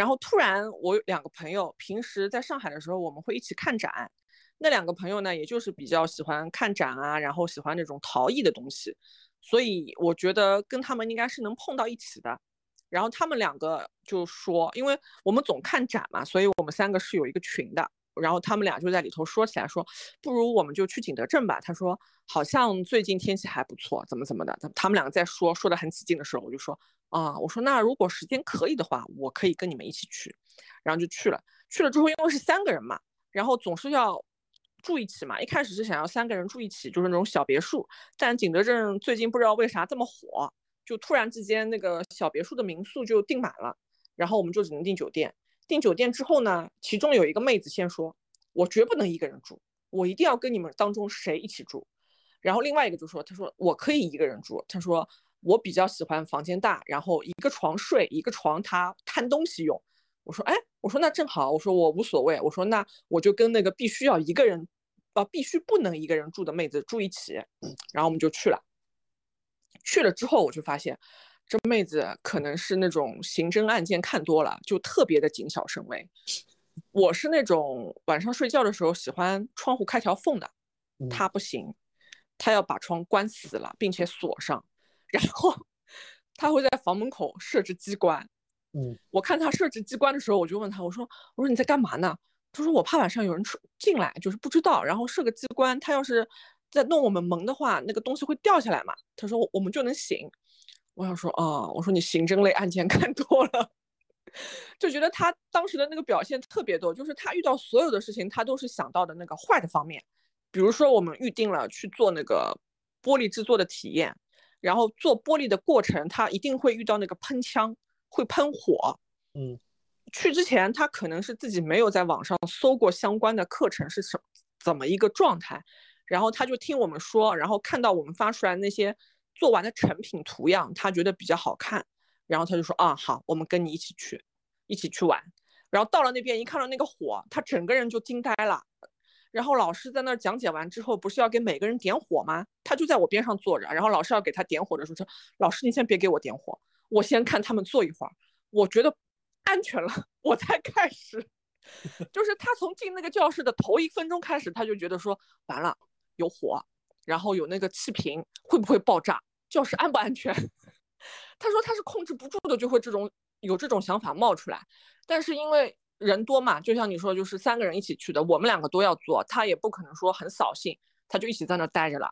然后突然，我有两个朋友，平时在上海的时候我们会一起看展，那两个朋友呢，也就是比较喜欢看展啊，然后喜欢那种陶艺的东西，所以我觉得跟他们应该是能碰到一起的。然后他们两个就说，因为我们总看展嘛，所以我们三个是有一个群的。然后他们俩就在里头说起来，说不如我们就去景德镇吧。他说好像最近天气还不错，怎么怎么的。他们两个在说说的很起劲的时候，我就说啊，我说那如果时间可以的话，我可以跟你们一起去。然后就去了。去了之后，因为是三个人嘛，然后总是要住一起嘛。一开始是想要三个人住一起，就是那种小别墅。但景德镇最近不知道为啥这么火。就突然之间，那个小别墅的民宿就订满了，然后我们就只能订酒店。订酒店之后呢，其中有一个妹子先说：“我绝不能一个人住，我一定要跟你们当中谁一起住。”然后另外一个就说：“他说我可以一个人住，他说我比较喜欢房间大，然后一个床睡，一个床他摊东西用。”我说：“哎，我说那正好，我说我无所谓，我说那我就跟那个必须要一个人，啊，必须不能一个人住的妹子住一起。”然后我们就去了。去了之后，我就发现这妹子可能是那种刑侦案件看多了，就特别的谨小慎微。我是那种晚上睡觉的时候喜欢窗户开条缝的，她不行，她要把窗关死了，并且锁上，然后她会在房门口设置机关。嗯，我看她设置机关的时候，我就问她，我说：“我说你在干嘛呢？”她说：“我怕晚上有人出进来，就是不知道，然后设个机关，她要是……”在弄我们门的话，那个东西会掉下来嘛？他说我们就能醒。我想说啊，我说你刑侦类案件 看多了，就觉得他当时的那个表现特别多，就是他遇到所有的事情，他都是想到的那个坏的方面。比如说我们预定了去做那个玻璃制作的体验，然后做玻璃的过程，他一定会遇到那个喷枪，会喷火。嗯，去之前他可能是自己没有在网上搜过相关的课程是什怎么一个状态。然后他就听我们说，然后看到我们发出来那些做完的成品图样，他觉得比较好看，然后他就说啊好，我们跟你一起去，一起去玩。然后到了那边一看到那个火，他整个人就惊呆了。然后老师在那儿讲解完之后，不是要给每个人点火吗？他就在我边上坐着，然后老师要给他点火的时候说：“老师，你先别给我点火，我先看他们坐一会儿，我觉得安全了，我才开始。”就是他从进那个教室的头一分钟开始，他就觉得说完了有火，然后有那个气瓶会不会爆炸，教室安不安全？他说他是控制不住的，就会这种有这种想法冒出来，但是因为。人多嘛，就像你说，就是三个人一起去的，我们两个都要做，他也不可能说很扫兴，他就一起在那待着了。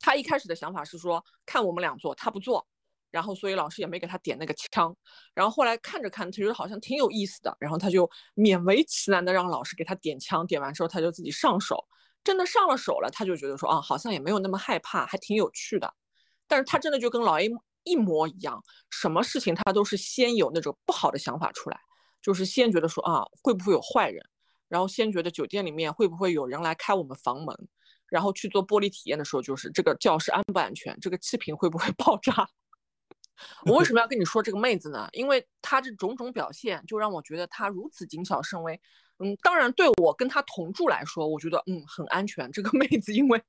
他一开始的想法是说，看我们俩做，他不做，然后所以老师也没给他点那个枪。然后后来看着看，他觉得好像挺有意思的，然后他就勉为其难的让老师给他点枪，点完之后他就自己上手，真的上了手了，他就觉得说，啊，好像也没有那么害怕，还挺有趣的。但是他真的就跟老 A 一模一样，什么事情他都是先有那种不好的想法出来。就是先觉得说啊，会不会有坏人？然后先觉得酒店里面会不会有人来开我们房门？然后去做玻璃体验的时候，就是这个教室安不安全？这个气瓶会不会 爆炸？我为什么要跟你说这个妹子呢？因为她这种种表现，就让我觉得她如此谨小慎微。嗯，当然对我跟她同住来说，我觉得嗯很安全。这个 妹子因为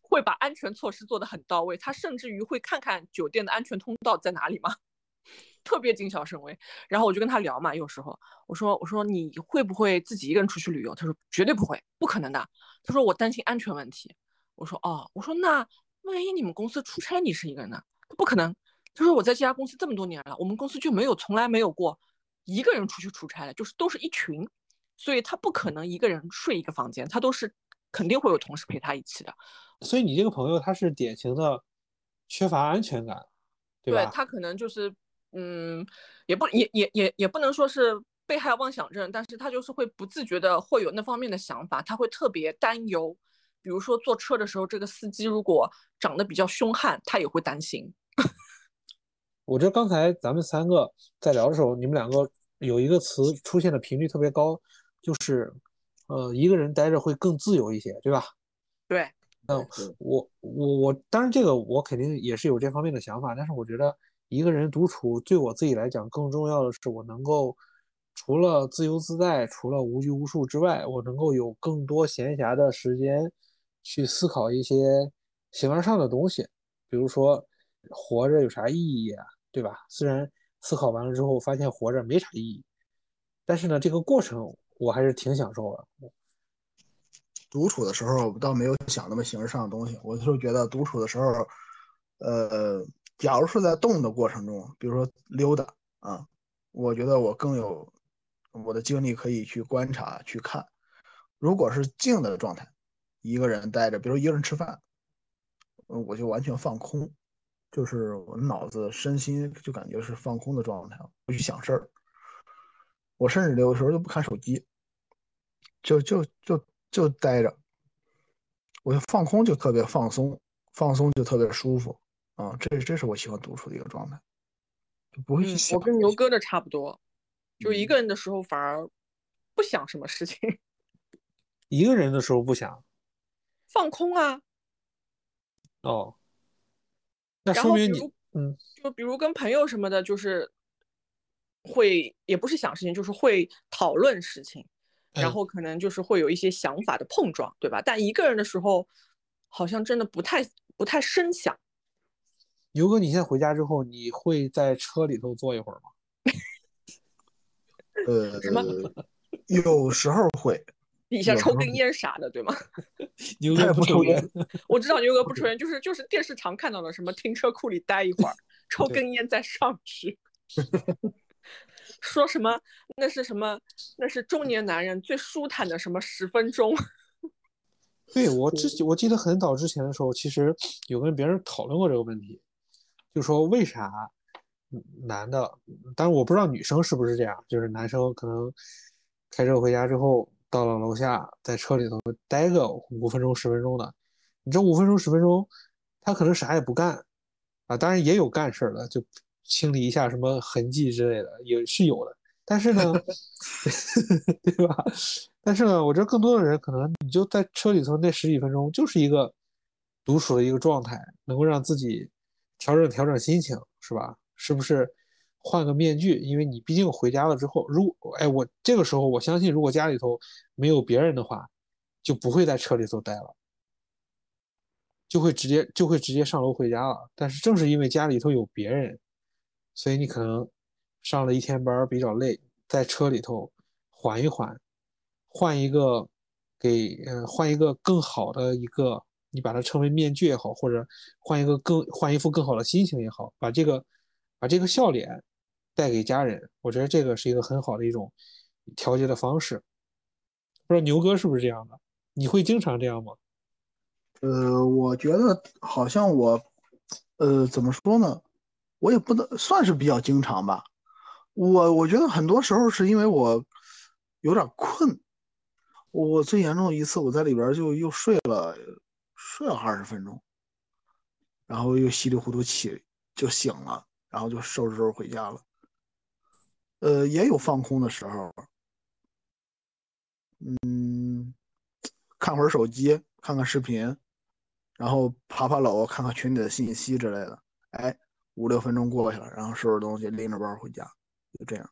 会把安全措施做得很到位，他甚至于会看看酒店的安全通道在哪里吗？特别谨小慎微，然后我就跟他聊嘛，有时候我说我说你会不会自己一个人出去旅游？他说绝对不会，不可能的。他说我担心安全问题。我说哦，我说那万一你们公司出差你是一个人呢？他不可能。他说我在这家公司这么多年了，我们公司就没有从来没有过一个人出去出差的，就是都是一群，所以他不可能一个人睡一个房间，他都是肯定会有同事陪他一起的。所以你这个朋友他是典型的缺乏安全感，对吧？对他可能就是。嗯，也不也也也也不能说是被害妄想症，但是他就是会不自觉的会有那方面的想法，他会特别担忧。比如说坐车的时候，这个司机如果长得比较凶悍，他也会担心。我觉得刚才咱们三个在聊的时候，你们两个有一个词出现的频率特别高，就是呃一个人待着会更自由一些，对吧？对。那我我我当然这个我肯定也是有这方面的想法，但是我觉得。一个人独处，对我自己来讲，更重要的是我能够除了自由自在、除了无拘无束之外，我能够有更多闲暇的时间去思考一些形而上的东西，比如说活着有啥意义啊，对吧？虽然思考完了之后发现活着没啥意义，但是呢，这个过程我还是挺享受的。独处的时候倒没有想那么形式上的东西，我就觉得独处的时候，呃。假如是在动的过程中，比如说溜达啊，我觉得我更有我的精力可以去观察去看。如果是静的状态，一个人待着，比如一个人吃饭，我就完全放空，就是我脑子身心就感觉是放空的状态，不去想事儿。我甚至有的时候都不看手机，就就就就待着，我就放空，就特别放松，放松就特别舒服。啊，这这是我喜欢独处的一个状态，就不会去想。我跟牛哥的差不多，就一个人的时候反而不想什么事情。一个人的时候不想放空啊。哦，那说明你嗯，就比如跟朋友什么的，就是会也不是想事情，就是会讨论事情，然后可能就是会有一些想法的碰撞，对吧？但一个人的时候，好像真的不太不太深想。牛哥，你现在回家之后，你会在车里头坐一会儿吗？呃，什么？有时候会，底下抽根烟啥的，对吗？牛哥不抽烟，我知道牛哥不抽烟，就是就是电视常看到的，什么停车库里待一会儿，抽根烟再上去。说什么？那是什么？那是中年男人最舒坦的什么十分钟？对我之我记得很早之前的时候，其实有跟别人讨论过这个问题。就说为啥男的，但是我不知道女生是不是这样，就是男生可能开车回家之后，到了楼下，在车里头待个五分钟十分钟的，你这五分钟十分钟，他可能啥也不干啊，当然也有干事的，就清理一下什么痕迹之类的，也是有的。但是呢，对吧？但是呢，我觉得更多的人可能你就在车里头那十几分钟，就是一个独处的一个状态，能够让自己。调整调整心情是吧？是不是换个面具？因为你毕竟回家了之后，如果哎，我这个时候我相信，如果家里头没有别人的话，就不会在车里头待了，就会直接就会直接上楼回家了。但是正是因为家里头有别人，所以你可能上了一天班比较累，在车里头缓一缓，换一个给呃换一个更好的一个，你把它称为面具也好，或者换一个更换一副更好的心情也好，把这个把这个笑脸带给家人，我觉得这个是一个很好的一种调节的方式。不知道牛哥是不是这样的？你会经常这样吗？呃，我觉得好像我，呃，怎么说呢？我也不能算是比较经常吧。我我觉得很多时候是因为我有点困。我最严重的一次，我在里边就又睡了，睡了二十分钟，然后又稀里糊涂起就醒了，然后就收拾收拾回家了。呃，也有放空的时候。嗯，看会儿手机，看看视频，然后爬爬楼，看看群里的信息之类的。哎，五六分钟过去了，然后收拾东西，拎着包回家，就这样。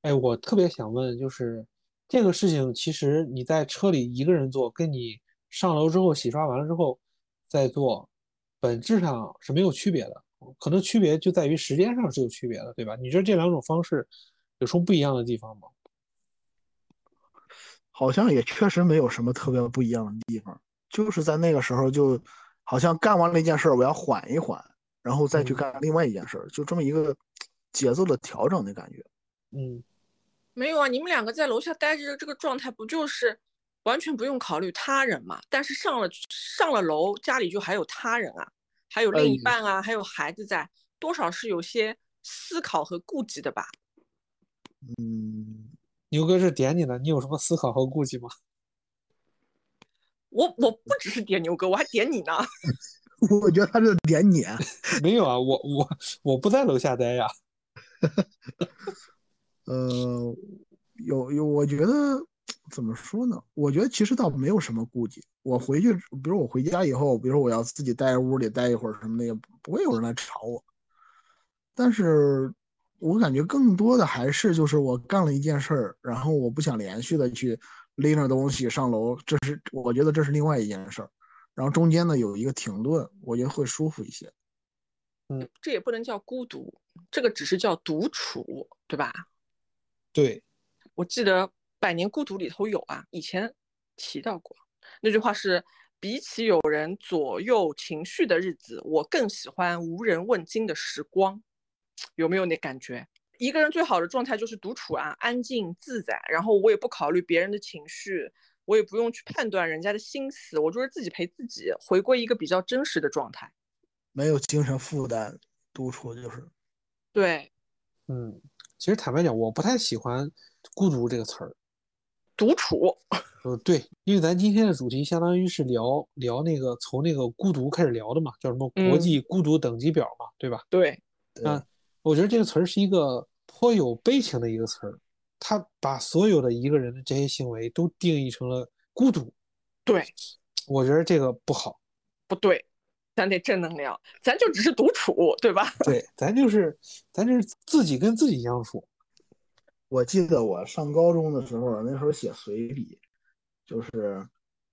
哎，我特别想问，就是这个事情，其实你在车里一个人做，跟你上楼之后洗刷完了之后再做，本质上是没有区别的。可能区别就在于时间上是有区别的，对吧？你觉得这两种方式有什么不一样的地方吗？好像也确实没有什么特别不一样的地方，就是在那个时候，就好像干完了一件事，我要缓一缓，然后再去干另外一件事儿，就这么一个节奏的调整的感觉。嗯，没有啊，你们两个在楼下待着的这个状态，不就是完全不用考虑他人嘛？但是上了上了楼，家里就还有他人啊，还有另一半啊，还有孩子在，多少是有些思考和顾忌的吧？嗯。牛哥是点你的，你有什么思考和顾忌吗？我我不只是点牛哥，我还点你呢。我觉得他是点你。没有啊，我我我不在楼下待呀。呃，有有，我觉得怎么说呢？我觉得其实倒没有什么顾忌。我回去，比如我回家以后，比如说我要自己待在屋里待一会儿什么的，也不会有人来吵我。但是。我感觉更多的还是就是我干了一件事儿，然后我不想连续的去拎着东西上楼，这是我觉得这是另外一件事儿，然后中间呢有一个停顿，我觉得会舒服一些。嗯，这也不能叫孤独，这个只是叫独处，对吧？对，我记得《百年孤独》里头有啊，以前提到过那句话是：比起有人左右情绪的日子，我更喜欢无人问津的时光。有没有那感觉？一个人最好的状态就是独处啊，安静自在，然后我也不考虑别人的情绪，我也不用去判断人家的心思，我就是自己陪自己，回归一个比较真实的状态，没有精神负担，独处就是。对，嗯，其实坦白讲，我不太喜欢“孤独”这个词儿。独处，呃，对，因为咱今天的主题相当于是聊聊那个从那个孤独开始聊的嘛，叫什么国际孤独等级表嘛，对吧？对，啊。我觉得这个词儿是一个颇有悲情的一个词儿，他把所有的一个人的这些行为都定义成了孤独。对，我觉得这个不好，不对，咱得正能量，咱就只是独处，对吧？对，咱就是咱就是自己跟自己相处。我记得我上高中的时候，那时候写随笔，就是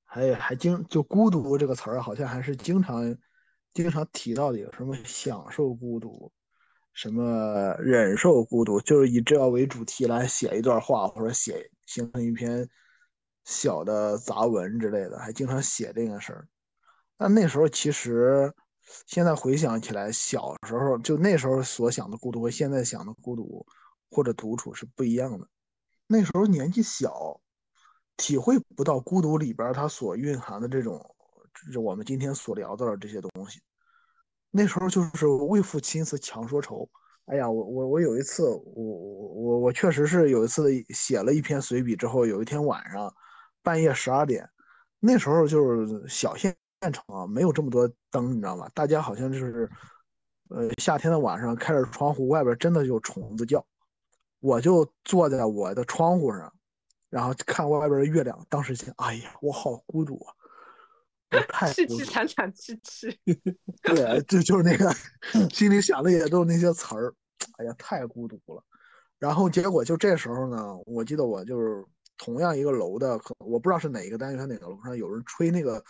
还还经就孤独这个词儿，好像还是经常经常提到的，有什么享受孤独。什么忍受孤独，就是以这为主题来写一段话，或者写形成一篇小的杂文之类的，还经常写这个事儿。但那时候其实，现在回想起来，小时候就那时候所想的孤独和现在想的孤独或者独处是不一样的。那时候年纪小，体会不到孤独里边它所蕴含的这种，就是我们今天所聊到的这些东西。那时候就是为赋新词强说愁。哎呀，我我我有一次，我我我我确实是有一次写了一篇随笔之后，有一天晚上半夜十二点，那时候就是小县城啊，没有这么多灯，你知道吗？大家好像就是，呃，夏天的晚上开着窗户，外边真的有虫子叫。我就坐在我的窗户上，然后看外边的月亮，当时想，哎呀，我好孤独啊。凄凄惨惨戚戚，对，就就是那个心里想的也都是那些词儿，哎呀，太孤独了。然后结果就这时候呢，我记得我就是同样一个楼的，可我不知道是哪个单元哪个楼上有人吹那个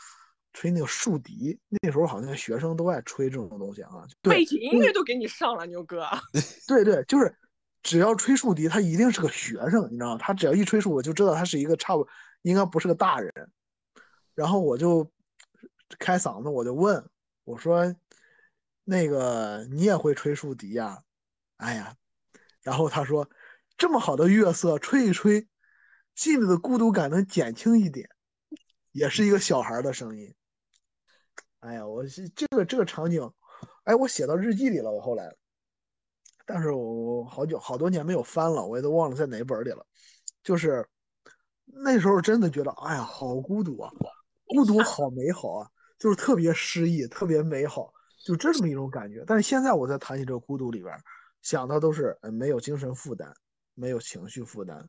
吹那个竖笛，那时候好像学生都爱吹这种东西啊。背景音乐都给你上了，牛哥。对对，就是只要吹竖笛，他一定是个学生，你知道吗？他只要一吹竖，我就知道他是一个差不应该不是个大人。然后我就开嗓子，我就问我说：“那个你也会吹竖笛呀？”哎呀，然后他说：“这么好的月色，吹一吹，心里的孤独感能减轻一点。”也是一个小孩的声音。哎呀，我这个这个场景，哎，我写到日记里了。我后来，但是我好久好多年没有翻了，我也都忘了在哪本里了。就是那时候真的觉得，哎呀，好孤独啊。孤独好美好啊，就是特别诗意，特别美好，就这么一种感觉。但是现在我在谈起这个孤独里边，想的都是没有精神负担，没有情绪负担，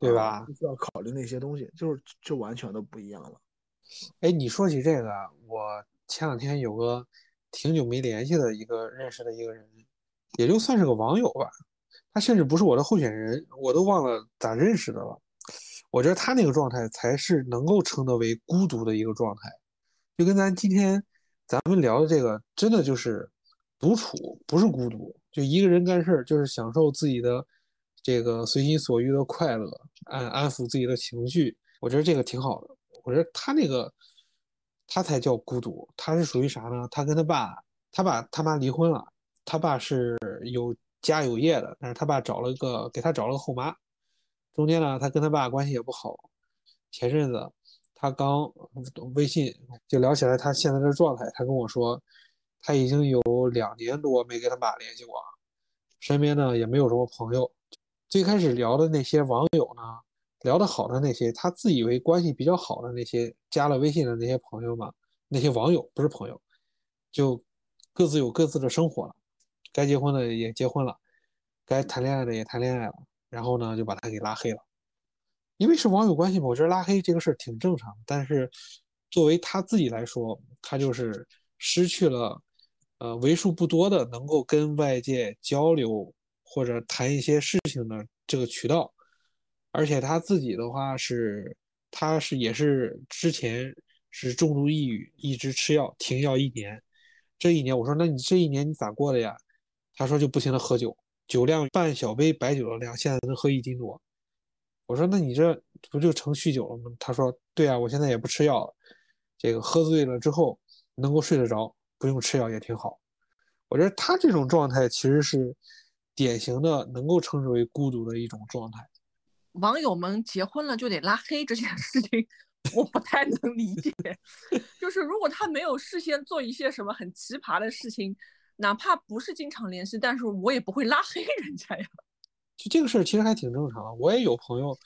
对吧？不需要考虑那些东西，就是就完全都不一样了。哎，你说起这个，我前两天有个挺久没联系的一个认识的一个人，也就算是个网友吧，他甚至不是我的候选人，我都忘了咋认识的了。我觉得他那个状态才是能够称得为孤独的一个状态，就跟咱今天咱们聊的这个，真的就是独处，不是孤独，就一个人干事儿，就是享受自己的这个随心所欲的快乐，安安抚自己的情绪。我觉得这个挺好的。我觉得他那个，他才叫孤独。他是属于啥呢？他跟他爸，他爸他妈离婚了，他爸是有家有业的，但是他爸找了个给他找了个后妈。中间呢，他跟他爸关系也不好。前阵子他刚微信就聊起来他现在的状态，他跟我说，他已经有两年多没跟他爸联系过，身边呢也没有什么朋友。最开始聊的那些网友呢，聊得好的那些，他自以为关系比较好的那些加了微信的那些朋友嘛，那些网友不是朋友，就各自有各自的生活了，该结婚的也结婚了，该谈恋爱的也谈恋爱了。然后呢，就把他给拉黑了，因为是网友关系嘛，我觉得拉黑这个事儿挺正常。但是作为他自己来说，他就是失去了，呃，为数不多的能够跟外界交流或者谈一些事情的这个渠道。而且他自己的话是，他是也是之前是重度抑郁，一直吃药停药一年。这一年，我说那你这一年你咋过的呀？他说就不停的喝酒。酒量半小杯白酒的量，现在能喝一斤多。我说，那你这不就成酗酒了吗？他说，对啊，我现在也不吃药了。这个喝醉了之后能够睡得着，不用吃药也挺好。我觉得他这种状态其实是典型的，能够称之为孤独的一种状态。网友们结婚了就得拉黑这件事情，我不太能理解。就是如果他没有事先做一些什么很奇葩的事情。哪怕不是经常联系，但是我也不会拉黑人家呀。就这个事儿其实还挺正常。我也有朋友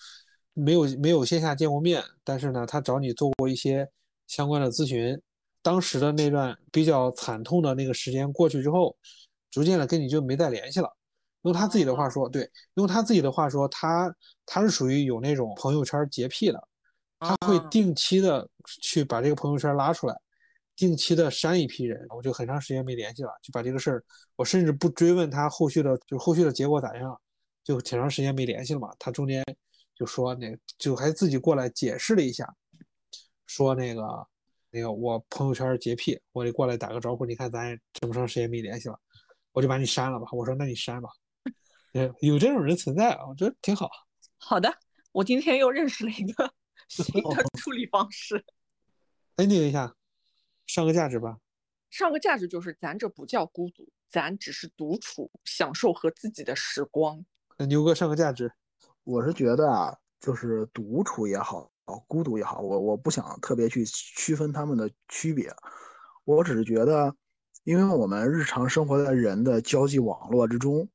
没有没有线下见过面，但是呢，他找你做过一些相关的咨询。当时的那段比较惨痛的那个时间过去之后，逐渐的跟你就没再联系了。用他自己的话说，对，用他自己的话说，他他是属于有那种朋友圈洁癖的，他会定期的去把这个朋友圈拉出来。定期的删一批人，我就很长时间没联系了，就把这个事儿，我甚至不追问他后续的，就后续的结果咋样，就挺长时间没联系了嘛。他中间就说那，就还自己过来解释了一下，说那个那个我朋友圈洁癖，我得过来打个招呼。你看咱这么长时间没联系了，我就把你删了吧。我说那你删吧，有这种人存在啊，我觉得挺好。好的，我今天又认识了一个 新的处理方式。ending 一下。上个价值吧，上个价值就是咱这不叫孤独，咱只是独处，享受和自己的时光。那牛哥上个价值，我是觉得啊，就是独处也好，孤独也好，我我不想特别去区分他们的区别，我只是觉得，因为我们日常生活在人的交际网络之中，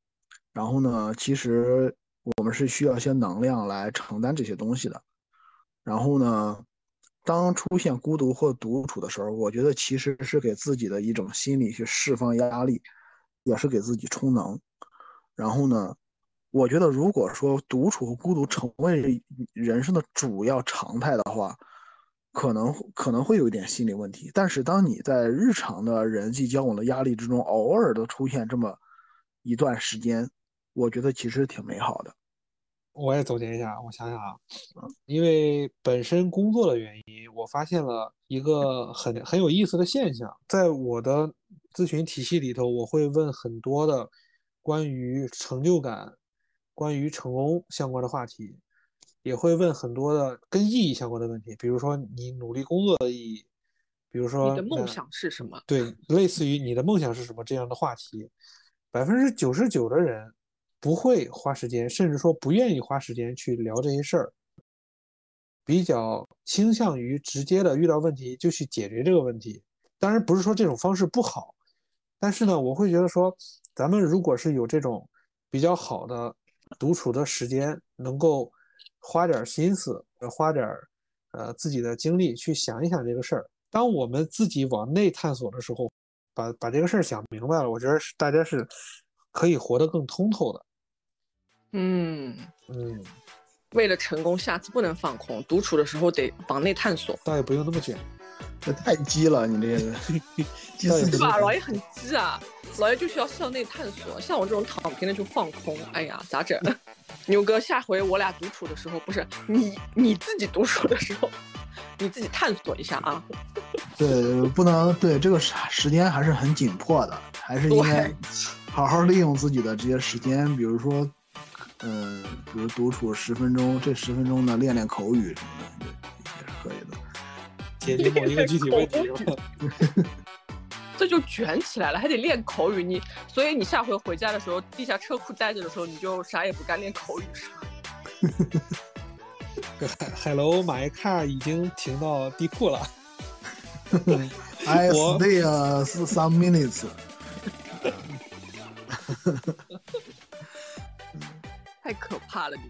然后呢，其实我们是需要一些能量来承担这些东西的，然后呢。当出现孤独或独处的时候，我觉得其实是给自己的一种心理去释放压力，也是给自己充能。然后呢，我觉得如果说独处和孤独成为人生的主要常态的话，可能可能会有一点心理问题。但是当你在日常的人际交往的压力之中，偶尔的出现这么一段时间，我觉得其实挺美好的。我也总结一下，我想想啊，因为本身工作的原因，我发现了一个很很有意思的现象，在我的咨询体系里头，我会问很多的关于成就感、关于成功相关的话题，也会问很多的跟意义相关的问题，比如说你努力工作的意义，比如说你的梦想是什么？对，类似于你的梦想是什么这样的话题，百分之九十九的人。不会花时间，甚至说不愿意花时间去聊这些事儿，比较倾向于直接的遇到问题就去解决这个问题。当然不是说这种方式不好，但是呢，我会觉得说，咱们如果是有这种比较好的独处的时间，能够花点心思，花点呃自己的精力去想一想这个事儿。当我们自己往内探索的时候，把把这个事儿想明白了，我觉得是大家是可以活得更通透的。嗯嗯，为了成功，下次不能放空，独处的时候得往内探索。倒也不用那么卷，这太鸡了，你这个 鸡吧？老爷很鸡啊，老爷就需要向内探索。像我这种躺平的就放空。哎呀，咋整？牛哥，下回我俩独处的时候，不是你你自己独处的时候，你自己探索一下啊。对，不能对这个时时间还是很紧迫的，还是应该好好利用自己的这些时间，比如说。嗯，比如独处十分钟，这十分钟呢练练口语什么的，也是可以的。解决某一个具体问题，这就卷起来了，还得练口语。你所以你下回回家的时候，地下车库待着的时候，你就啥也不干，练口语是吧？海海楼买一卡已经停到地库了。I stay some minutes。太可怕了，你。